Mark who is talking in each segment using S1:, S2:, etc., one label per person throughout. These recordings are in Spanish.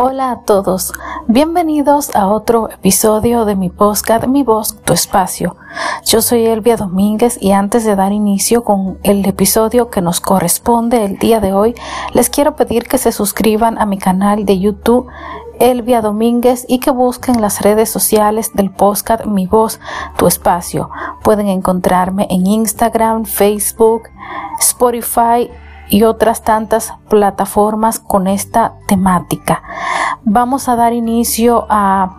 S1: Hola a todos, bienvenidos a otro episodio de mi podcast Mi voz, tu espacio. Yo soy Elvia Domínguez y antes de dar inicio con el episodio que nos corresponde el día de hoy, les quiero pedir que se suscriban a mi canal de YouTube Elvia Domínguez y que busquen las redes sociales del podcast Mi voz, tu espacio. Pueden encontrarme en Instagram, Facebook, Spotify, y otras tantas plataformas con esta temática. Vamos a dar inicio a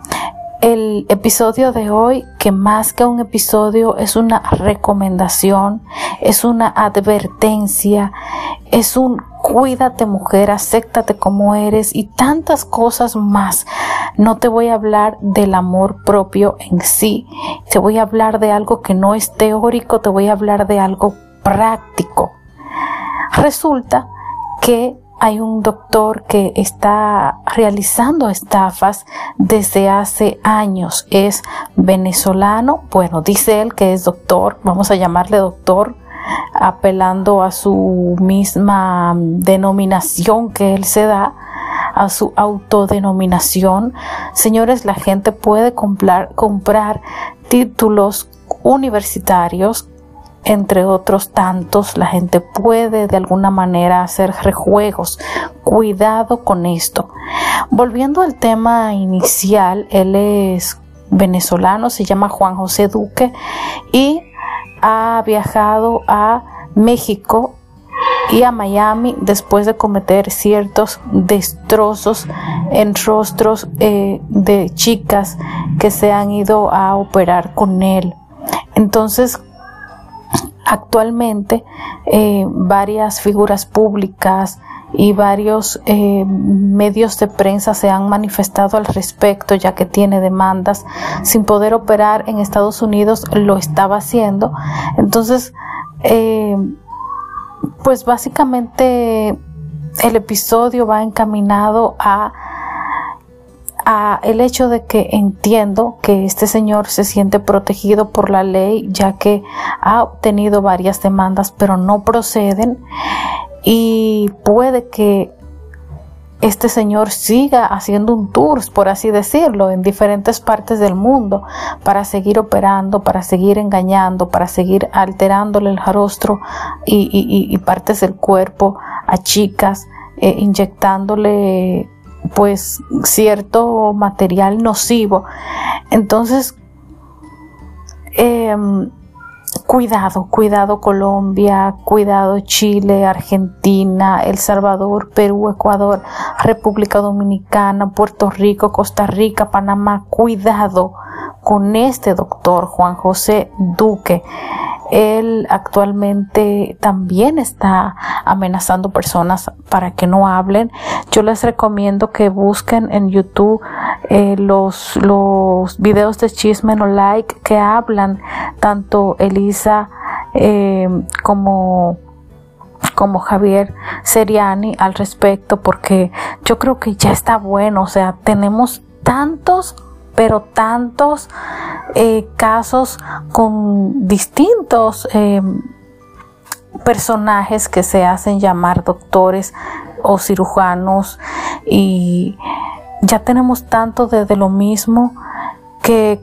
S1: el episodio de hoy, que más que un episodio es una recomendación, es una advertencia, es un cuídate mujer, acéptate como eres y tantas cosas más. No te voy a hablar del amor propio en sí, te voy a hablar de algo que no es teórico, te voy a hablar de algo práctico. Resulta que hay un doctor que está realizando estafas desde hace años. Es venezolano, bueno, dice él que es doctor, vamos a llamarle doctor, apelando a su misma denominación que él se da, a su autodenominación. Señores, la gente puede comprar, comprar títulos universitarios entre otros tantos, la gente puede de alguna manera hacer rejuegos. Cuidado con esto. Volviendo al tema inicial, él es venezolano, se llama Juan José Duque y ha viajado a México y a Miami después de cometer ciertos destrozos en rostros eh, de chicas que se han ido a operar con él. Entonces, Actualmente, eh, varias figuras públicas y varios eh, medios de prensa se han manifestado al respecto, ya que tiene demandas sin poder operar en Estados Unidos, lo estaba haciendo. Entonces, eh, pues básicamente el episodio va encaminado a el hecho de que entiendo que este señor se siente protegido por la ley ya que ha obtenido varias demandas pero no proceden y puede que este señor siga haciendo un tour, por así decirlo, en diferentes partes del mundo para seguir operando, para seguir engañando, para seguir alterándole el rostro y, partes del cuerpo a chicas, eh, inyectándole pues cierto material nocivo. Entonces, em, cuidado, cuidado Colombia, cuidado Chile, Argentina, El Salvador, Perú, Ecuador, República Dominicana, Puerto Rico, Costa Rica, Panamá, cuidado con este doctor Juan José Duque. Él actualmente también está amenazando personas para que no hablen. Yo les recomiendo que busquen en YouTube eh, los, los videos de Chisme No Like que hablan tanto Elisa eh, como como Javier Seriani al respecto porque yo creo que ya está bueno, o sea, tenemos tantos pero tantos eh, casos con distintos eh, personajes que se hacen llamar doctores o cirujanos y ya tenemos tanto de, lo mismo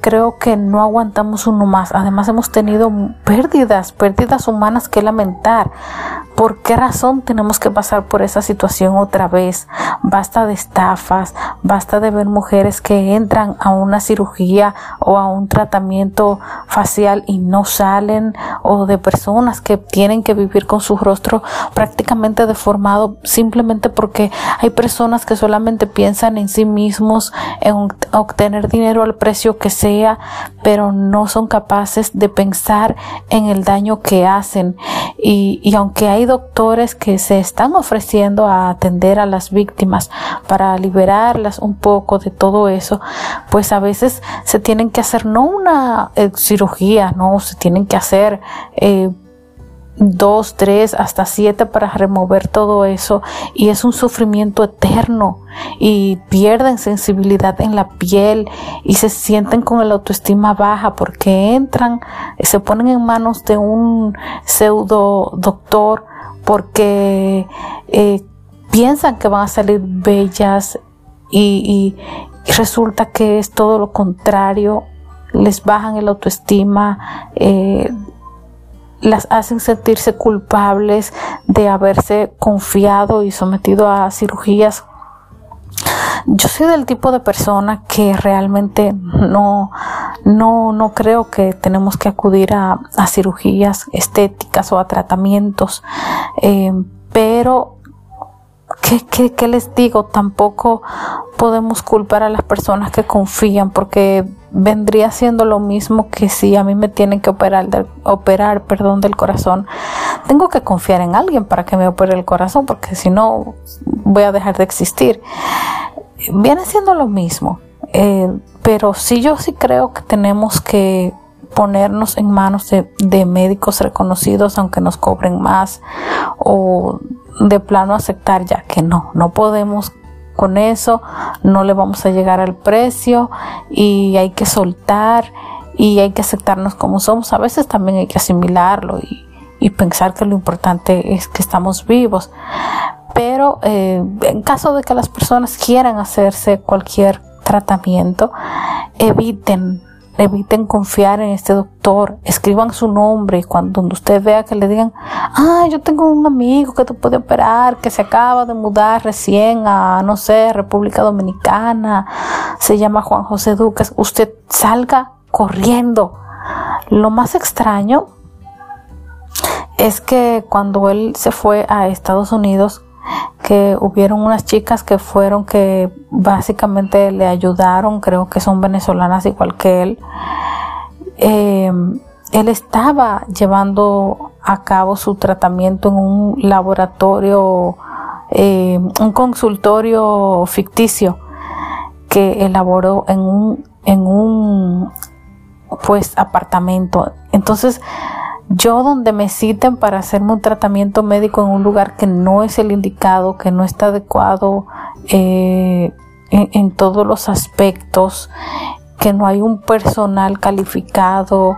S1: creo que no aguantamos uno más. Además hemos tenido pérdidas, pérdidas humanas que lamentar. ¿Por qué razón tenemos que pasar por esa situación otra vez? Basta de estafas, basta de ver mujeres que entran a una cirugía o a un tratamiento facial y no salen, o de personas que tienen que vivir con su rostro prácticamente deformado simplemente porque hay personas que solamente piensan en sí mismos, en obtener dinero al precio que sea, pero no son capaces de pensar en el daño que hacen. Y, y aunque hay doctores que se están ofreciendo a atender a las víctimas para liberarlas un poco de todo eso, pues a veces se tienen que hacer no una eh, cirugía, no, se tienen que hacer eh, dos, tres, hasta siete para remover todo eso. Y es un sufrimiento eterno. Y pierden sensibilidad en la piel y se sienten con la autoestima baja porque entran, se ponen en manos de un pseudo doctor porque eh, piensan que van a salir bellas y, resulta que es todo lo contrario, les bajan el autoestima, eh, las hacen sentirse culpables de haberse confiado y sometido a cirugías. Yo soy del tipo de persona que realmente no, no, no creo que tenemos que acudir a, cirugías estéticas o a tratamientos, eh, pero ¿Qué, ¿Qué, les digo? Tampoco podemos culpar a las personas que confían porque vendría siendo lo mismo que si a mí me tienen que operar, operar perdón, del corazón. Tengo que confiar en alguien para que me opere el corazón porque si no voy a dejar de existir. Viene siendo lo mismo. Eh, pero sí yo sí creo que tenemos que ponernos en manos de, médicos reconocidos aunque nos cobren más o de plano aceptar ya que no, no podemos con eso, no le vamos a llegar al precio y hay que soltar y hay que aceptarnos como somos. A veces también hay que asimilarlo y, pensar que lo importante es que estamos vivos. Pero eh, en caso de que las personas quieran hacerse cualquier tratamiento, eviten eviten confiar en este doctor, escriban su nombre cuando usted vea que le digan, ah, yo tengo un amigo que te puede operar, que se acaba de mudar recién a, no sé, República Dominicana, se llama Juan José Duques, usted salga corriendo. Lo más extraño es que cuando él se fue a Estados Unidos, que hubieron unas chicas que fueron que básicamente le ayudaron, creo que son venezolanas igual que él. Eh, él estaba llevando a cabo su tratamiento en un laboratorio, eh, un consultorio ficticio que elaboró en un, en un pues apartamento. Entonces, yo donde me citen para hacerme un tratamiento médico en un lugar que no es el indicado, que no está adecuado eh, en, todos los aspectos, que no hay un personal calificado,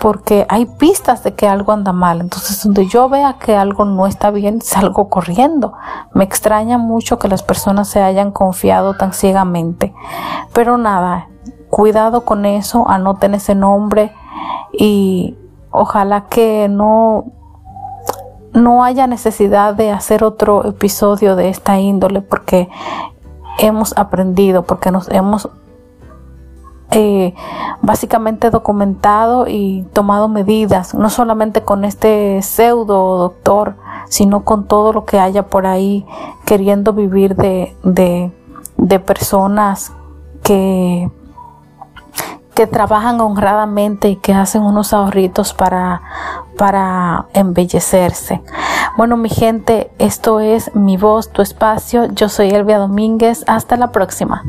S1: porque hay pistas de que algo anda mal. Entonces, donde yo vea que algo no está bien, salgo corriendo. Me extraña mucho que las personas se hayan confiado tan ciegamente. Pero nada, cuidado con eso, anoten ese nombre y ojalá que no no haya necesidad de hacer otro episodio de esta índole porque hemos aprendido, porque nos hemos eh, básicamente documentado y tomado medidas, no solamente con este pseudo doctor, sino con todo lo que haya por ahí queriendo vivir de, de, de personas que que trabajan honradamente y que hacen unos ahorritos para, para embellecerse. Bueno, mi gente, esto es mi voz, tu espacio. Yo soy Elvia Domínguez. Hasta la próxima.